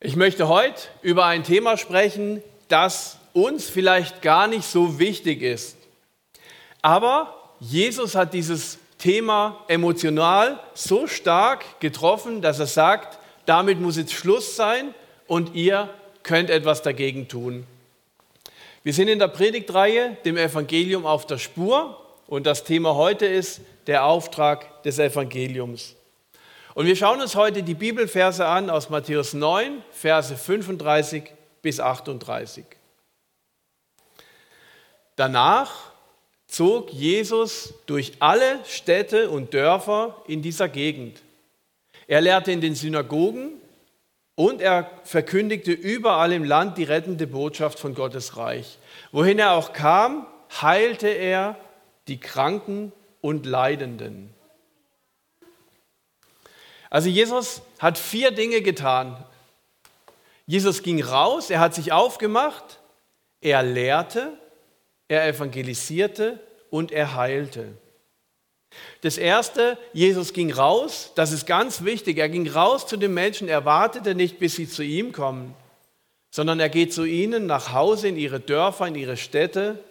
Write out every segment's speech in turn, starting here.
Ich möchte heute über ein Thema sprechen, das uns vielleicht gar nicht so wichtig ist. Aber Jesus hat dieses Thema emotional so stark getroffen, dass er sagt, damit muss jetzt Schluss sein und ihr könnt etwas dagegen tun. Wir sind in der Predigtreihe, dem Evangelium auf der Spur und das Thema heute ist der Auftrag des Evangeliums. Und wir schauen uns heute die Bibelverse an aus Matthäus 9, Verse 35 bis 38. Danach zog Jesus durch alle Städte und Dörfer in dieser Gegend. Er lehrte in den Synagogen und er verkündigte überall im Land die rettende Botschaft von Gottes Reich. Wohin er auch kam, heilte er die Kranken und Leidenden. Also Jesus hat vier Dinge getan. Jesus ging raus, er hat sich aufgemacht, er lehrte, er evangelisierte und er heilte. Das erste, Jesus ging raus, das ist ganz wichtig. Er ging raus zu den Menschen, er wartete nicht, bis sie zu ihm kommen, sondern er geht zu ihnen nach Hause in ihre Dörfer, in ihre Städte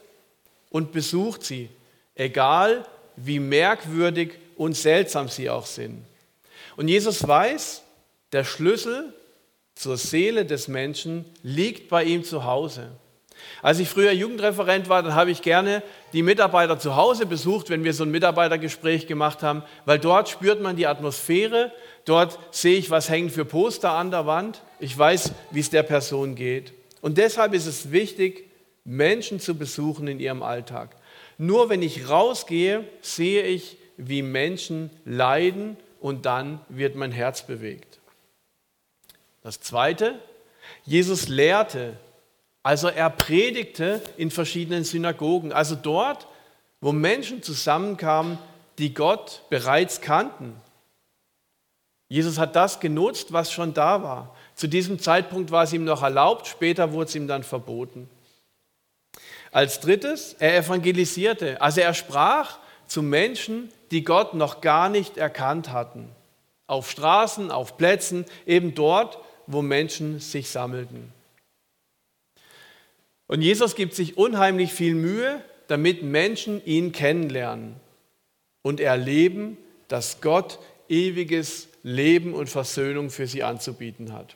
und besucht sie, egal wie merkwürdig und seltsam sie auch sind. Und Jesus weiß, der Schlüssel zur Seele des Menschen liegt bei ihm zu Hause. Als ich früher Jugendreferent war, dann habe ich gerne die Mitarbeiter zu Hause besucht, wenn wir so ein Mitarbeitergespräch gemacht haben, weil dort spürt man die Atmosphäre, dort sehe ich, was hängen für Poster an der Wand, ich weiß, wie es der Person geht. Und deshalb ist es wichtig, Menschen zu besuchen in ihrem Alltag. Nur wenn ich rausgehe, sehe ich, wie Menschen leiden und dann wird mein Herz bewegt. Das Zweite, Jesus lehrte, also er predigte in verschiedenen Synagogen, also dort, wo Menschen zusammenkamen, die Gott bereits kannten. Jesus hat das genutzt, was schon da war. Zu diesem Zeitpunkt war es ihm noch erlaubt, später wurde es ihm dann verboten. Als drittes, er evangelisierte, also er sprach zu Menschen, die Gott noch gar nicht erkannt hatten. Auf Straßen, auf Plätzen, eben dort, wo Menschen sich sammelten. Und Jesus gibt sich unheimlich viel Mühe, damit Menschen ihn kennenlernen und erleben, dass Gott ewiges Leben und Versöhnung für sie anzubieten hat.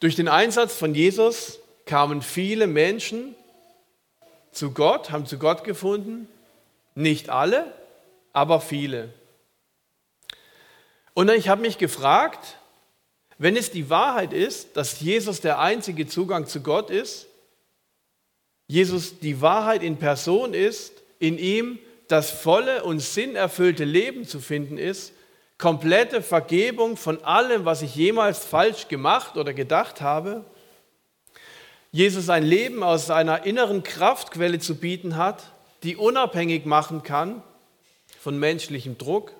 Durch den Einsatz von Jesus kamen viele Menschen zu Gott, haben zu Gott gefunden nicht alle, aber viele. Und ich habe mich gefragt, wenn es die Wahrheit ist, dass Jesus der einzige Zugang zu Gott ist, Jesus die Wahrheit in Person ist, in ihm das volle und sinnerfüllte Leben zu finden ist, komplette Vergebung von allem, was ich jemals falsch gemacht oder gedacht habe, Jesus ein Leben aus seiner inneren Kraftquelle zu bieten hat, die unabhängig machen kann von menschlichem Druck.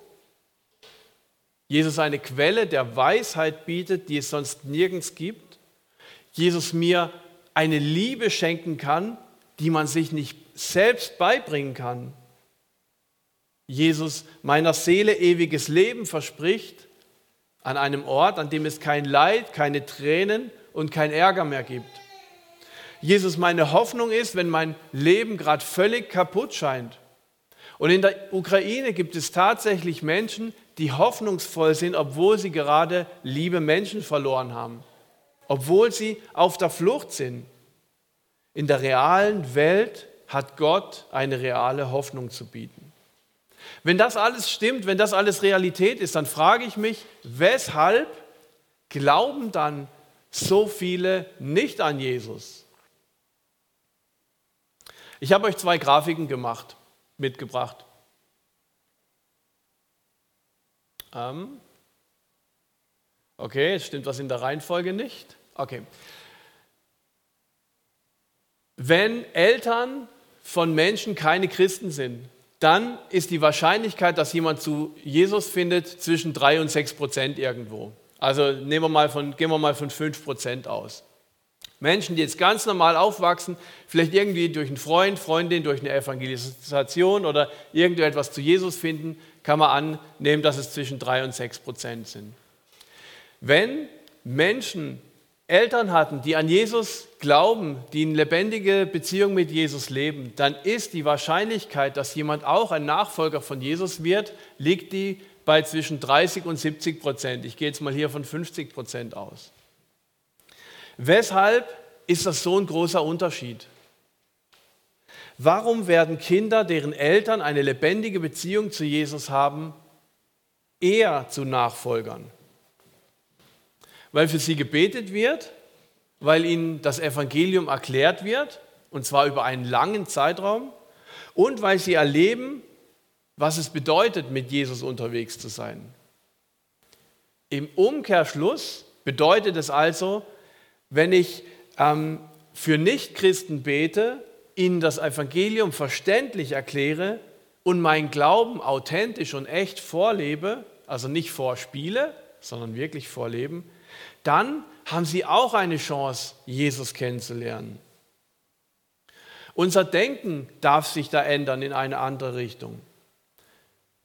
Jesus eine Quelle der Weisheit bietet, die es sonst nirgends gibt. Jesus mir eine Liebe schenken kann, die man sich nicht selbst beibringen kann. Jesus meiner Seele ewiges Leben verspricht an einem Ort, an dem es kein Leid, keine Tränen und kein Ärger mehr gibt. Jesus meine Hoffnung ist, wenn mein Leben gerade völlig kaputt scheint. Und in der Ukraine gibt es tatsächlich Menschen, die hoffnungsvoll sind, obwohl sie gerade liebe Menschen verloren haben, obwohl sie auf der Flucht sind. In der realen Welt hat Gott eine reale Hoffnung zu bieten. Wenn das alles stimmt, wenn das alles Realität ist, dann frage ich mich, weshalb glauben dann so viele nicht an Jesus? Ich habe euch zwei Grafiken gemacht, mitgebracht. Ähm okay, es stimmt was in der Reihenfolge nicht. Okay. Wenn Eltern von Menschen keine Christen sind, dann ist die Wahrscheinlichkeit, dass jemand zu Jesus findet, zwischen 3 und 6 Prozent irgendwo. Also nehmen wir mal von, gehen wir mal von 5 Prozent aus. Menschen, die jetzt ganz normal aufwachsen, vielleicht irgendwie durch einen Freund, Freundin, durch eine Evangelisation oder irgendetwas zu Jesus finden, kann man annehmen, dass es zwischen drei und sechs Prozent sind. Wenn Menschen Eltern hatten, die an Jesus glauben, die eine lebendige Beziehung mit Jesus leben, dann ist die Wahrscheinlichkeit, dass jemand auch ein Nachfolger von Jesus wird, liegt die bei zwischen 30 und 70 Prozent. Ich gehe jetzt mal hier von 50 Prozent aus. Weshalb ist das so ein großer Unterschied? Warum werden Kinder, deren Eltern eine lebendige Beziehung zu Jesus haben, eher zu Nachfolgern? Weil für sie gebetet wird, weil ihnen das Evangelium erklärt wird, und zwar über einen langen Zeitraum, und weil sie erleben, was es bedeutet, mit Jesus unterwegs zu sein. Im Umkehrschluss bedeutet es also, wenn ich ähm, für Nichtchristen bete, ihnen das Evangelium verständlich erkläre und meinen Glauben authentisch und echt vorlebe, also nicht vorspiele, sondern wirklich vorleben, dann haben sie auch eine Chance, Jesus kennenzulernen. Unser Denken darf sich da ändern in eine andere Richtung.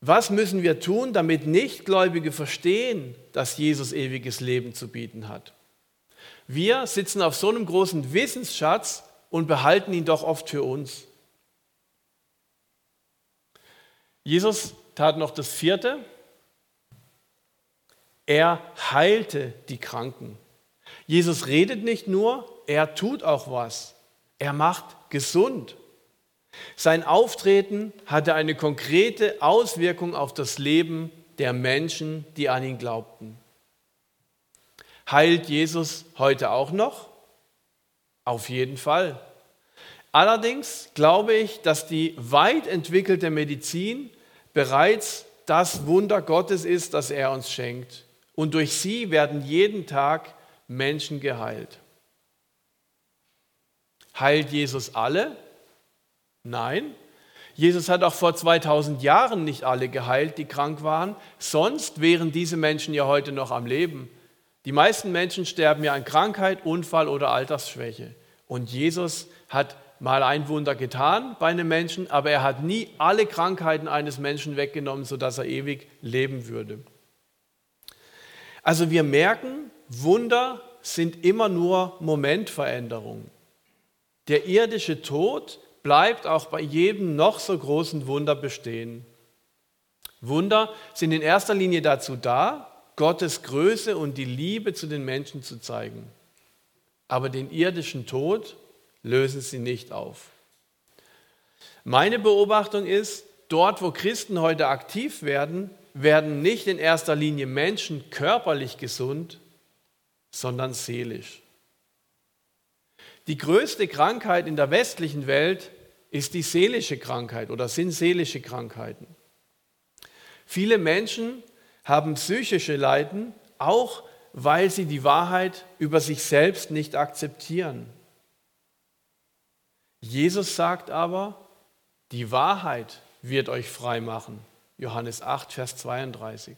Was müssen wir tun, damit Nichtgläubige verstehen, dass Jesus ewiges Leben zu bieten hat? Wir sitzen auf so einem großen Wissensschatz und behalten ihn doch oft für uns. Jesus tat noch das vierte. Er heilte die Kranken. Jesus redet nicht nur, er tut auch was. Er macht gesund. Sein Auftreten hatte eine konkrete Auswirkung auf das Leben der Menschen, die an ihn glaubten. Heilt Jesus heute auch noch? Auf jeden Fall. Allerdings glaube ich, dass die weit entwickelte Medizin bereits das Wunder Gottes ist, das er uns schenkt. Und durch sie werden jeden Tag Menschen geheilt. Heilt Jesus alle? Nein. Jesus hat auch vor 2000 Jahren nicht alle geheilt, die krank waren. Sonst wären diese Menschen ja heute noch am Leben. Die meisten Menschen sterben ja an Krankheit, Unfall oder Altersschwäche. Und Jesus hat mal ein Wunder getan bei einem Menschen, aber er hat nie alle Krankheiten eines Menschen weggenommen, sodass er ewig leben würde. Also wir merken, Wunder sind immer nur Momentveränderungen. Der irdische Tod bleibt auch bei jedem noch so großen Wunder bestehen. Wunder sind in erster Linie dazu da, Gottes Größe und die Liebe zu den Menschen zu zeigen. Aber den irdischen Tod lösen sie nicht auf. Meine Beobachtung ist, dort wo Christen heute aktiv werden, werden nicht in erster Linie Menschen körperlich gesund, sondern seelisch. Die größte Krankheit in der westlichen Welt ist die seelische Krankheit oder sind seelische Krankheiten. Viele Menschen haben psychische Leiden, auch weil sie die Wahrheit über sich selbst nicht akzeptieren. Jesus sagt aber, die Wahrheit wird euch frei machen. Johannes 8, Vers 32.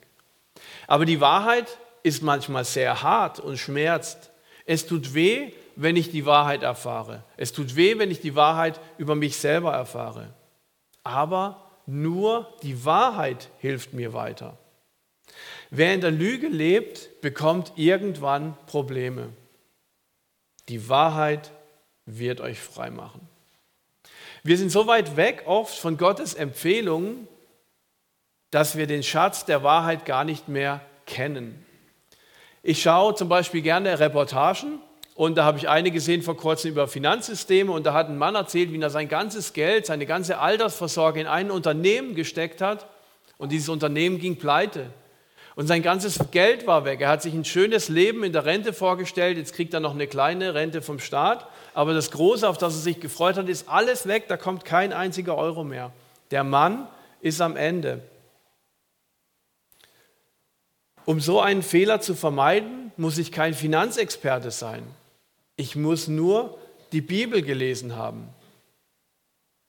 Aber die Wahrheit ist manchmal sehr hart und schmerzt. Es tut weh, wenn ich die Wahrheit erfahre. Es tut weh, wenn ich die Wahrheit über mich selber erfahre. Aber nur die Wahrheit hilft mir weiter. Wer in der Lüge lebt, bekommt irgendwann Probleme. Die Wahrheit wird euch frei machen. Wir sind so weit weg oft von Gottes Empfehlungen, dass wir den Schatz der Wahrheit gar nicht mehr kennen. Ich schaue zum Beispiel gerne Reportagen und da habe ich eine gesehen vor kurzem über Finanzsysteme und da hat ein Mann erzählt, wie er sein ganzes Geld, seine ganze Altersvorsorge in ein Unternehmen gesteckt hat und dieses Unternehmen ging pleite. Und sein ganzes Geld war weg. Er hat sich ein schönes Leben in der Rente vorgestellt. Jetzt kriegt er noch eine kleine Rente vom Staat. Aber das Große, auf das er sich gefreut hat, ist alles weg. Da kommt kein einziger Euro mehr. Der Mann ist am Ende. Um so einen Fehler zu vermeiden, muss ich kein Finanzexperte sein. Ich muss nur die Bibel gelesen haben.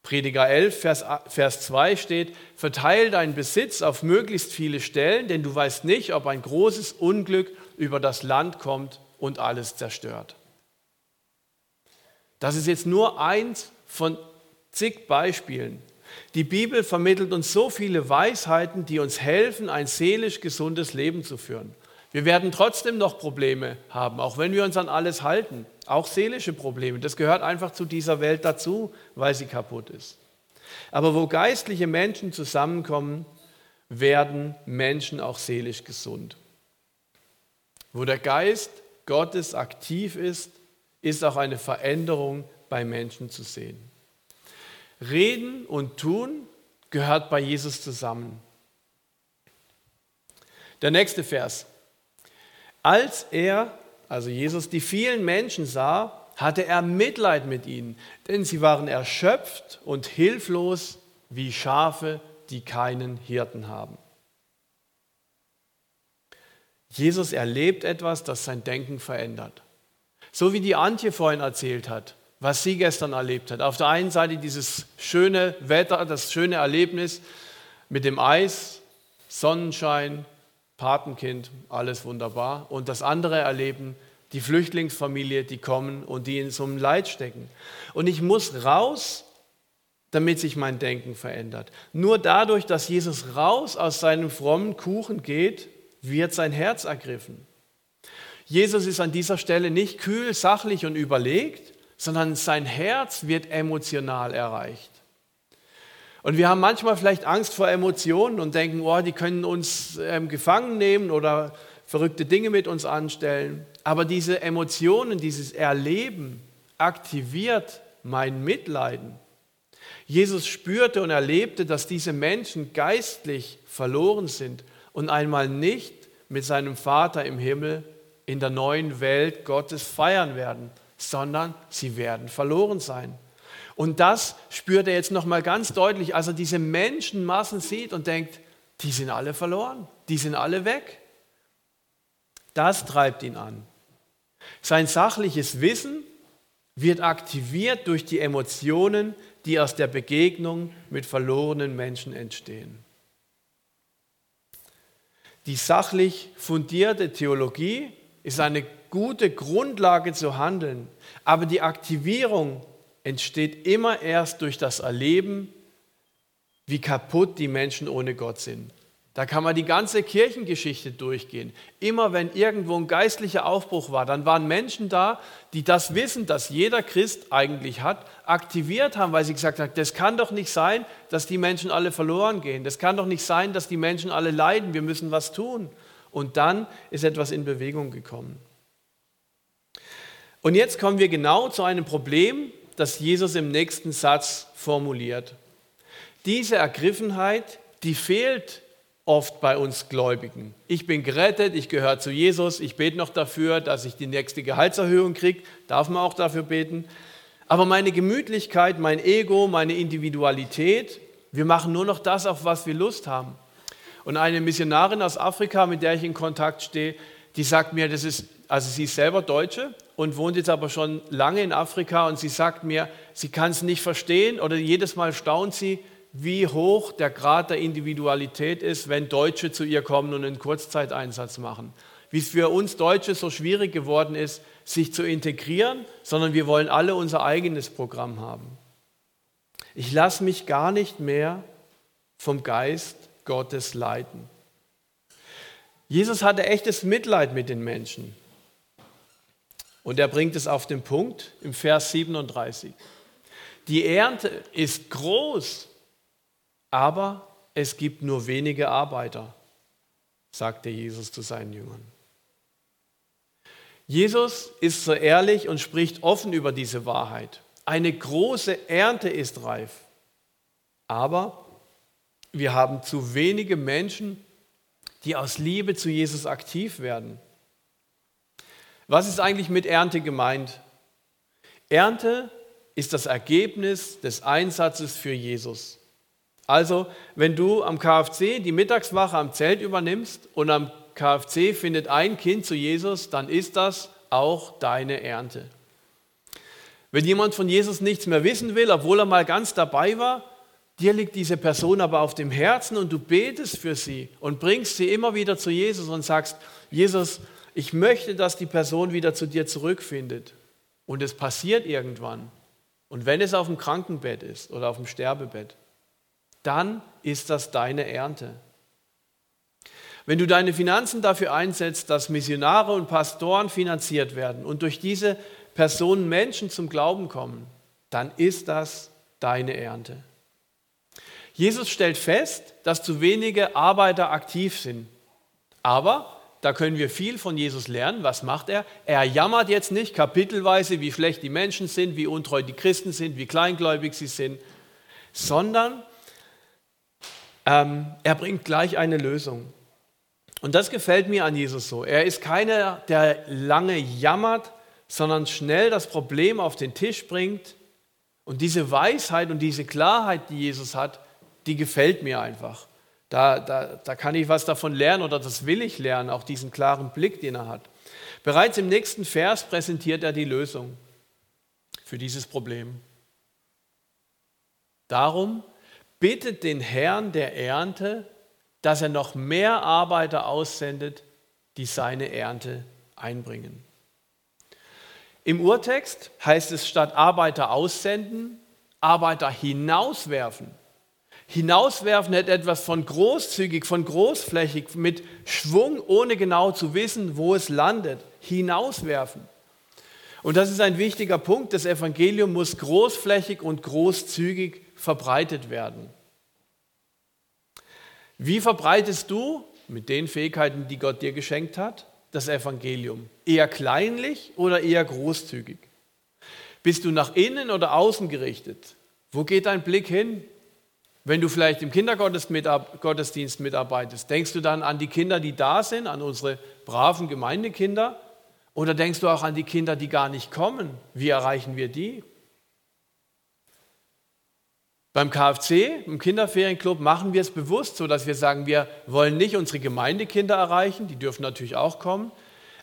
Prediger 11, Vers, Vers 2 steht, verteile deinen Besitz auf möglichst viele Stellen, denn du weißt nicht, ob ein großes Unglück über das Land kommt und alles zerstört. Das ist jetzt nur eins von zig Beispielen. Die Bibel vermittelt uns so viele Weisheiten, die uns helfen, ein seelisch gesundes Leben zu führen. Wir werden trotzdem noch Probleme haben, auch wenn wir uns an alles halten. Auch seelische Probleme. Das gehört einfach zu dieser Welt dazu, weil sie kaputt ist. Aber wo geistliche Menschen zusammenkommen, werden Menschen auch seelisch gesund. Wo der Geist Gottes aktiv ist, ist auch eine Veränderung bei Menschen zu sehen. Reden und tun gehört bei Jesus zusammen. Der nächste Vers. Als er, also Jesus, die vielen Menschen sah, hatte er Mitleid mit ihnen, denn sie waren erschöpft und hilflos wie Schafe, die keinen Hirten haben. Jesus erlebt etwas, das sein Denken verändert. So wie die Antje vorhin erzählt hat, was sie gestern erlebt hat. Auf der einen Seite dieses schöne Wetter, das schöne Erlebnis mit dem Eis, Sonnenschein, Patenkind, alles wunderbar. Und das andere erleben, die Flüchtlingsfamilie, die kommen und die in so einem Leid stecken. Und ich muss raus, damit sich mein Denken verändert. Nur dadurch, dass Jesus raus aus seinem frommen Kuchen geht, wird sein Herz ergriffen. Jesus ist an dieser Stelle nicht kühl, sachlich und überlegt, sondern sein Herz wird emotional erreicht. Und wir haben manchmal vielleicht Angst vor Emotionen und denken, oh, die können uns ähm, gefangen nehmen oder verrückte Dinge mit uns anstellen. Aber diese Emotionen, dieses Erleben aktiviert mein Mitleiden. Jesus spürte und erlebte, dass diese Menschen geistlich verloren sind und einmal nicht mit seinem Vater im Himmel in der neuen Welt Gottes feiern werden, sondern sie werden verloren sein. Und das spürt er jetzt nochmal ganz deutlich, als er diese Menschenmassen sieht und denkt, die sind alle verloren, die sind alle weg. Das treibt ihn an. Sein sachliches Wissen wird aktiviert durch die Emotionen, die aus der Begegnung mit verlorenen Menschen entstehen. Die sachlich fundierte Theologie ist eine gute Grundlage zu handeln, aber die Aktivierung entsteht immer erst durch das Erleben, wie kaputt die Menschen ohne Gott sind. Da kann man die ganze Kirchengeschichte durchgehen. Immer wenn irgendwo ein geistlicher Aufbruch war, dann waren Menschen da, die das Wissen, das jeder Christ eigentlich hat, aktiviert haben, weil sie gesagt haben, das kann doch nicht sein, dass die Menschen alle verloren gehen. Das kann doch nicht sein, dass die Menschen alle leiden. Wir müssen was tun. Und dann ist etwas in Bewegung gekommen. Und jetzt kommen wir genau zu einem Problem, das Jesus im nächsten Satz formuliert. Diese Ergriffenheit, die fehlt oft bei uns Gläubigen. Ich bin gerettet, ich gehöre zu Jesus, ich bete noch dafür, dass ich die nächste Gehaltserhöhung kriege, darf man auch dafür beten. Aber meine Gemütlichkeit, mein Ego, meine Individualität, wir machen nur noch das, auf was wir Lust haben. Und eine Missionarin aus Afrika, mit der ich in Kontakt stehe, die sagt mir, das ist, also sie ist selber Deutsche und wohnt jetzt aber schon lange in Afrika und sie sagt mir, sie kann es nicht verstehen oder jedes Mal staunt sie, wie hoch der Grad der Individualität ist, wenn Deutsche zu ihr kommen und einen Kurzzeiteinsatz machen. Wie es für uns Deutsche so schwierig geworden ist, sich zu integrieren, sondern wir wollen alle unser eigenes Programm haben. Ich lasse mich gar nicht mehr vom Geist Gottes leiten. Jesus hatte echtes Mitleid mit den Menschen. Und er bringt es auf den Punkt im Vers 37. Die Ernte ist groß, aber es gibt nur wenige Arbeiter, sagte Jesus zu seinen Jüngern. Jesus ist so ehrlich und spricht offen über diese Wahrheit. Eine große Ernte ist reif, aber wir haben zu wenige Menschen, die aus Liebe zu Jesus aktiv werden. Was ist eigentlich mit Ernte gemeint? Ernte ist das Ergebnis des Einsatzes für Jesus. Also, wenn du am KFC die Mittagswache am Zelt übernimmst und am KFC findet ein Kind zu Jesus, dann ist das auch deine Ernte. Wenn jemand von Jesus nichts mehr wissen will, obwohl er mal ganz dabei war, dir liegt diese Person aber auf dem Herzen und du betest für sie und bringst sie immer wieder zu Jesus und sagst, Jesus, ich möchte, dass die Person wieder zu dir zurückfindet. Und es passiert irgendwann. Und wenn es auf dem Krankenbett ist oder auf dem Sterbebett, dann ist das deine Ernte. Wenn du deine Finanzen dafür einsetzt, dass Missionare und Pastoren finanziert werden und durch diese Personen Menschen zum Glauben kommen, dann ist das deine Ernte. Jesus stellt fest, dass zu wenige Arbeiter aktiv sind. Aber da können wir viel von Jesus lernen. Was macht er? Er jammert jetzt nicht kapitelweise, wie schlecht die Menschen sind, wie untreu die Christen sind, wie kleingläubig sie sind, sondern ähm, er bringt gleich eine Lösung. Und das gefällt mir an Jesus so. Er ist keiner, der lange jammert, sondern schnell das Problem auf den Tisch bringt. Und diese Weisheit und diese Klarheit, die Jesus hat, die gefällt mir einfach. Da, da, da kann ich was davon lernen oder das will ich lernen, auch diesen klaren Blick, den er hat. Bereits im nächsten Vers präsentiert er die Lösung für dieses Problem. Darum bittet den Herrn der Ernte, dass er noch mehr Arbeiter aussendet, die seine Ernte einbringen. Im Urtext heißt es statt Arbeiter aussenden, Arbeiter hinauswerfen. Hinauswerfen hat etwas von großzügig, von großflächig, mit Schwung, ohne genau zu wissen, wo es landet. Hinauswerfen. Und das ist ein wichtiger Punkt. Das Evangelium muss großflächig und großzügig verbreitet werden. Wie verbreitest du mit den Fähigkeiten, die Gott dir geschenkt hat, das Evangelium? Eher kleinlich oder eher großzügig? Bist du nach innen oder außen gerichtet? Wo geht dein Blick hin? Wenn du vielleicht im Kindergottesdienst mitarbeitest, denkst du dann an die Kinder, die da sind, an unsere braven Gemeindekinder? Oder denkst du auch an die Kinder, die gar nicht kommen? Wie erreichen wir die? Beim KFC, im Kinderferienclub, machen wir es bewusst so, dass wir sagen, wir wollen nicht unsere Gemeindekinder erreichen, die dürfen natürlich auch kommen,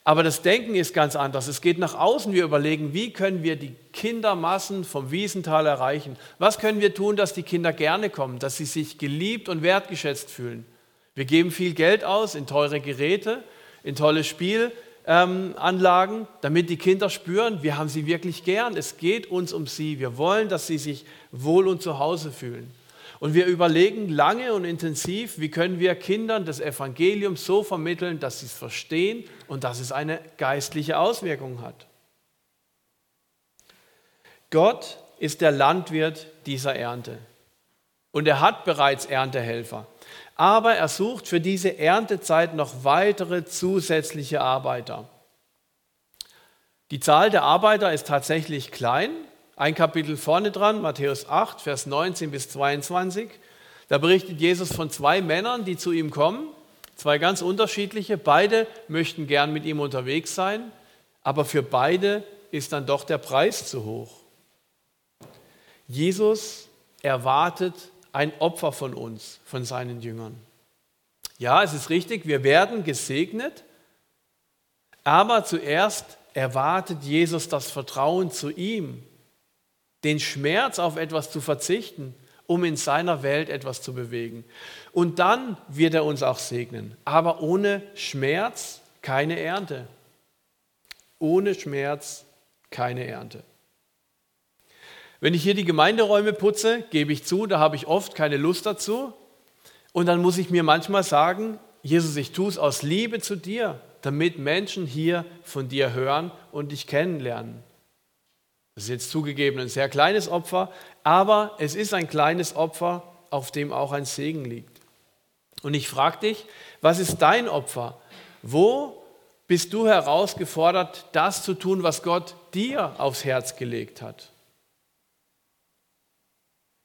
aber das Denken ist ganz anders. Es geht nach außen. Wir überlegen, wie können wir die Kindermassen vom Wiesental erreichen? Was können wir tun, dass die Kinder gerne kommen, dass sie sich geliebt und wertgeschätzt fühlen? Wir geben viel Geld aus in teure Geräte, in tolle Spielanlagen, ähm, damit die Kinder spüren, wir haben sie wirklich gern. Es geht uns um sie. Wir wollen, dass sie sich wohl und zu Hause fühlen. Und wir überlegen lange und intensiv, wie können wir Kindern das Evangelium so vermitteln, dass sie es verstehen und dass es eine geistliche Auswirkung hat. Gott ist der Landwirt dieser Ernte. Und er hat bereits Erntehelfer. Aber er sucht für diese Erntezeit noch weitere zusätzliche Arbeiter. Die Zahl der Arbeiter ist tatsächlich klein, ein Kapitel vorne dran, Matthäus 8, Vers 19 bis 22. Da berichtet Jesus von zwei Männern, die zu ihm kommen, zwei ganz unterschiedliche. Beide möchten gern mit ihm unterwegs sein, aber für beide ist dann doch der Preis zu hoch. Jesus erwartet ein Opfer von uns, von seinen Jüngern. Ja, es ist richtig, wir werden gesegnet, aber zuerst erwartet Jesus das Vertrauen zu ihm, den Schmerz auf etwas zu verzichten, um in seiner Welt etwas zu bewegen. Und dann wird er uns auch segnen. Aber ohne Schmerz keine Ernte. Ohne Schmerz keine Ernte. Wenn ich hier die Gemeinderäume putze, gebe ich zu, da habe ich oft keine Lust dazu. Und dann muss ich mir manchmal sagen, Jesus, ich tue es aus Liebe zu dir, damit Menschen hier von dir hören und dich kennenlernen. Das ist jetzt zugegeben ein sehr kleines Opfer, aber es ist ein kleines Opfer, auf dem auch ein Segen liegt. Und ich frage dich, was ist dein Opfer? Wo bist du herausgefordert, das zu tun, was Gott dir aufs Herz gelegt hat?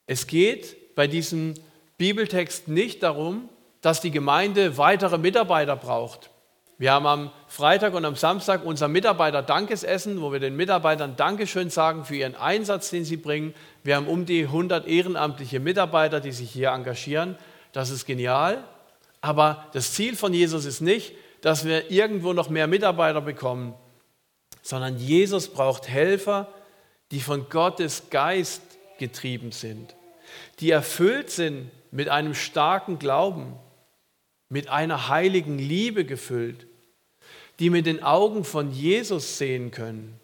Es geht bei diesem Bibeltext nicht darum, dass die Gemeinde weitere Mitarbeiter braucht. Wir haben am Freitag und am Samstag unser Mitarbeiter-Dankesessen, wo wir den Mitarbeitern Dankeschön sagen für ihren Einsatz, den sie bringen. Wir haben um die 100 ehrenamtliche Mitarbeiter, die sich hier engagieren. Das ist genial. Aber das Ziel von Jesus ist nicht, dass wir irgendwo noch mehr Mitarbeiter bekommen, sondern Jesus braucht Helfer, die von Gottes Geist getrieben sind, die erfüllt sind mit einem starken Glauben, mit einer heiligen Liebe gefüllt, die mit den Augen von Jesus sehen können,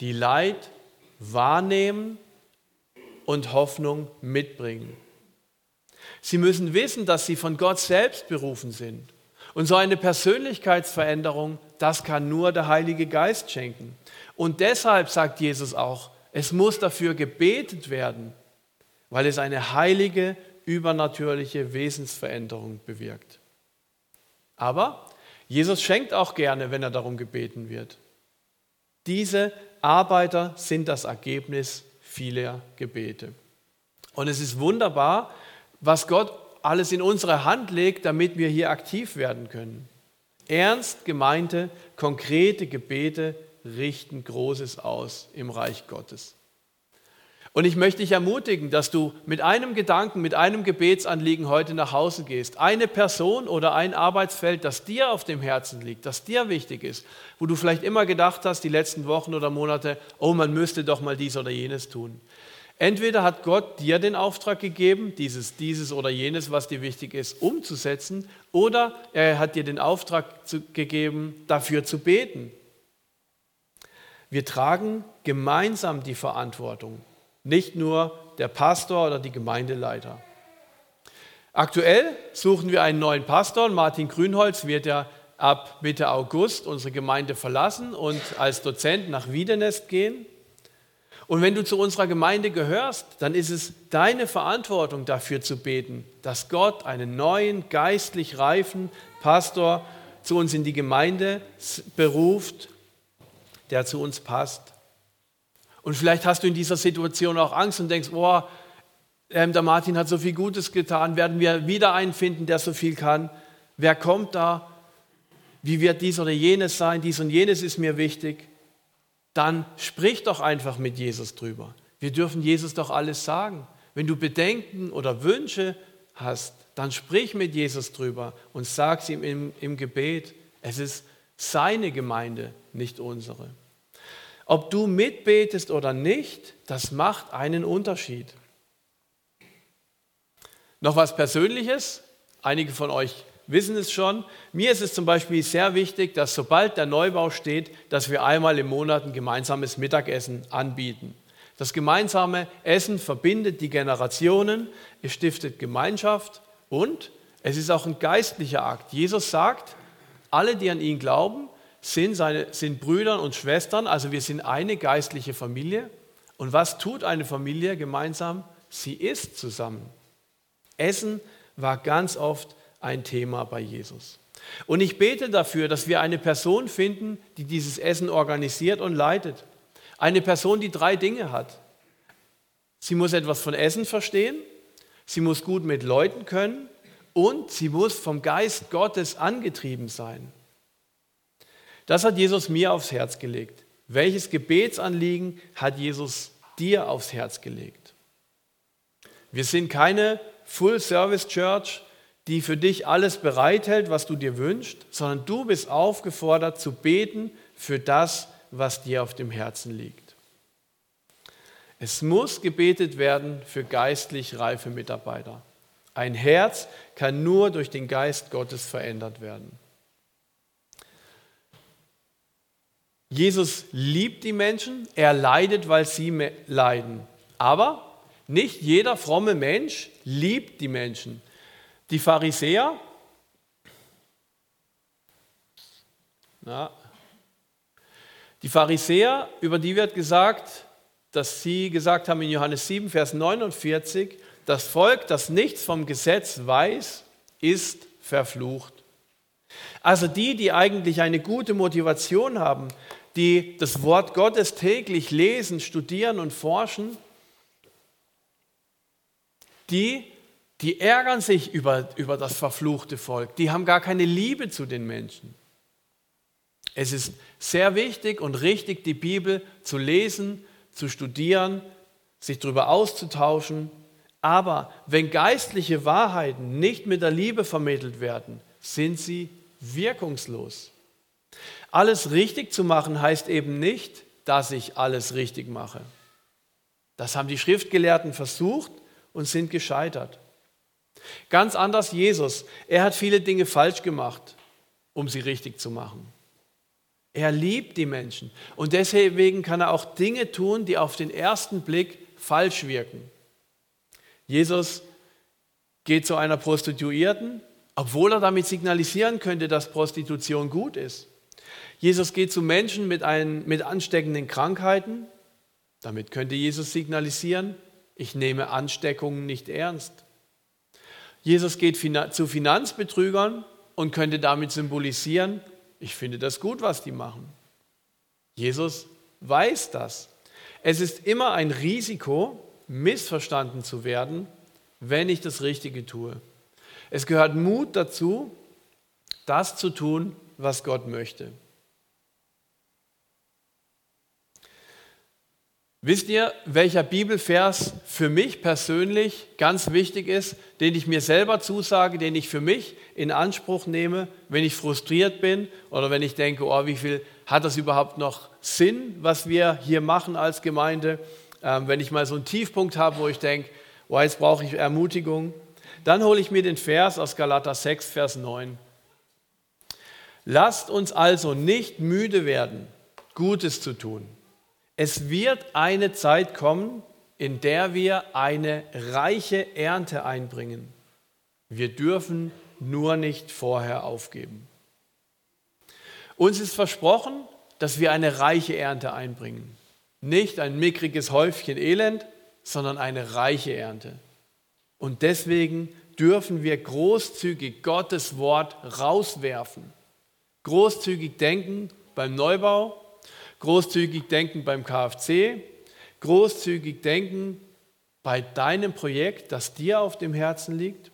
die Leid wahrnehmen und Hoffnung mitbringen. Sie müssen wissen, dass sie von Gott selbst berufen sind Und so eine Persönlichkeitsveränderung, das kann nur der Heilige Geist schenken. Und deshalb sagt Jesus auch, es muss dafür gebetet werden, weil es eine heilige, übernatürliche Wesensveränderung bewirkt. Aber Jesus schenkt auch gerne, wenn er darum gebeten wird. Diese Arbeiter sind das Ergebnis vieler Gebete. Und es ist wunderbar, was Gott alles in unsere Hand legt, damit wir hier aktiv werden können. Ernst gemeinte, konkrete Gebete richten Großes aus im Reich Gottes. Und ich möchte dich ermutigen, dass du mit einem Gedanken, mit einem Gebetsanliegen heute nach Hause gehst. Eine Person oder ein Arbeitsfeld, das dir auf dem Herzen liegt, das dir wichtig ist, wo du vielleicht immer gedacht hast, die letzten Wochen oder Monate, oh, man müsste doch mal dies oder jenes tun. Entweder hat Gott dir den Auftrag gegeben, dieses, dieses oder jenes, was dir wichtig ist, umzusetzen, oder er hat dir den Auftrag zu, gegeben, dafür zu beten. Wir tragen gemeinsam die Verantwortung nicht nur der Pastor oder die Gemeindeleiter. Aktuell suchen wir einen neuen Pastor. Martin Grünholz wird ja ab Mitte August unsere Gemeinde verlassen und als Dozent nach Wiedenest gehen. Und wenn du zu unserer Gemeinde gehörst, dann ist es deine Verantwortung dafür zu beten, dass Gott einen neuen, geistlich reifen Pastor zu uns in die Gemeinde beruft, der zu uns passt. Und vielleicht hast du in dieser Situation auch Angst und denkst, boah, ähm, der Martin hat so viel Gutes getan, werden wir wieder einen finden, der so viel kann? Wer kommt da? Wie wird dies oder jenes sein? Dies und jenes ist mir wichtig. Dann sprich doch einfach mit Jesus drüber. Wir dürfen Jesus doch alles sagen. Wenn du Bedenken oder Wünsche hast, dann sprich mit Jesus drüber und sag ihm im, im Gebet. Es ist seine Gemeinde, nicht unsere. Ob du mitbetest oder nicht, das macht einen Unterschied. Noch was Persönliches. Einige von euch wissen es schon. Mir ist es zum Beispiel sehr wichtig, dass sobald der Neubau steht, dass wir einmal im Monat ein gemeinsames Mittagessen anbieten. Das gemeinsame Essen verbindet die Generationen, es stiftet Gemeinschaft und es ist auch ein geistlicher Akt. Jesus sagt, alle, die an ihn glauben, sind, seine, sind Brüder und Schwestern, also wir sind eine geistliche Familie. Und was tut eine Familie gemeinsam? Sie isst zusammen. Essen war ganz oft ein Thema bei Jesus. Und ich bete dafür, dass wir eine Person finden, die dieses Essen organisiert und leitet. Eine Person, die drei Dinge hat. Sie muss etwas von Essen verstehen, sie muss gut mit Leuten können und sie muss vom Geist Gottes angetrieben sein. Das hat Jesus mir aufs Herz gelegt. Welches Gebetsanliegen hat Jesus dir aufs Herz gelegt? Wir sind keine Full-Service-Church, die für dich alles bereithält, was du dir wünschst, sondern du bist aufgefordert zu beten für das, was dir auf dem Herzen liegt. Es muss gebetet werden für geistlich reife Mitarbeiter. Ein Herz kann nur durch den Geist Gottes verändert werden. Jesus liebt die Menschen, er leidet, weil sie leiden. Aber nicht jeder fromme Mensch liebt die Menschen. Die Pharisäer, na, die Pharisäer, über die wird gesagt, dass sie gesagt haben in Johannes 7, Vers 49, das Volk, das nichts vom Gesetz weiß, ist verflucht. Also die, die eigentlich eine gute Motivation haben, die das Wort Gottes täglich lesen, studieren und forschen, die, die ärgern sich über, über das verfluchte Volk. Die haben gar keine Liebe zu den Menschen. Es ist sehr wichtig und richtig, die Bibel zu lesen, zu studieren, sich darüber auszutauschen. Aber wenn geistliche Wahrheiten nicht mit der Liebe vermittelt werden, sind sie wirkungslos. Alles richtig zu machen heißt eben nicht, dass ich alles richtig mache. Das haben die Schriftgelehrten versucht und sind gescheitert. Ganz anders Jesus. Er hat viele Dinge falsch gemacht, um sie richtig zu machen. Er liebt die Menschen und deswegen kann er auch Dinge tun, die auf den ersten Blick falsch wirken. Jesus geht zu einer Prostituierten obwohl er damit signalisieren könnte, dass Prostitution gut ist. Jesus geht zu Menschen mit, ein, mit ansteckenden Krankheiten. Damit könnte Jesus signalisieren, ich nehme Ansteckungen nicht ernst. Jesus geht zu Finanzbetrügern und könnte damit symbolisieren, ich finde das gut, was die machen. Jesus weiß das. Es ist immer ein Risiko, missverstanden zu werden, wenn ich das Richtige tue. Es gehört Mut dazu, das zu tun, was Gott möchte. Wisst ihr, welcher Bibelvers für mich persönlich ganz wichtig ist, den ich mir selber zusage, den ich für mich in Anspruch nehme, wenn ich frustriert bin oder wenn ich denke, oh, wie viel hat das überhaupt noch Sinn, was wir hier machen als Gemeinde? Ähm, wenn ich mal so einen Tiefpunkt habe, wo ich denke, oh, jetzt brauche ich Ermutigung, dann hole ich mir den Vers aus Galater 6, Vers 9. Lasst uns also nicht müde werden, Gutes zu tun es wird eine Zeit kommen, in der wir eine reiche Ernte einbringen. Wir dürfen nur nicht vorher aufgeben. Uns ist versprochen, dass wir eine reiche Ernte einbringen. Nicht ein mickriges Häufchen Elend, sondern eine reiche Ernte. Und deswegen dürfen wir großzügig Gottes Wort rauswerfen. Großzügig denken beim Neubau, großzügig denken beim KFC, großzügig denken bei deinem Projekt, das dir auf dem Herzen liegt.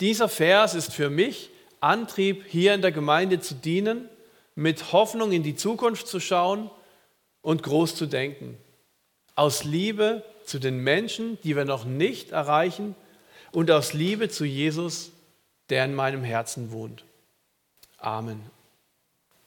Dieser Vers ist für mich Antrieb, hier in der Gemeinde zu dienen, mit Hoffnung in die Zukunft zu schauen und groß zu denken. Aus Liebe zu den Menschen, die wir noch nicht erreichen und aus Liebe zu Jesus, der in meinem Herzen wohnt. Amen.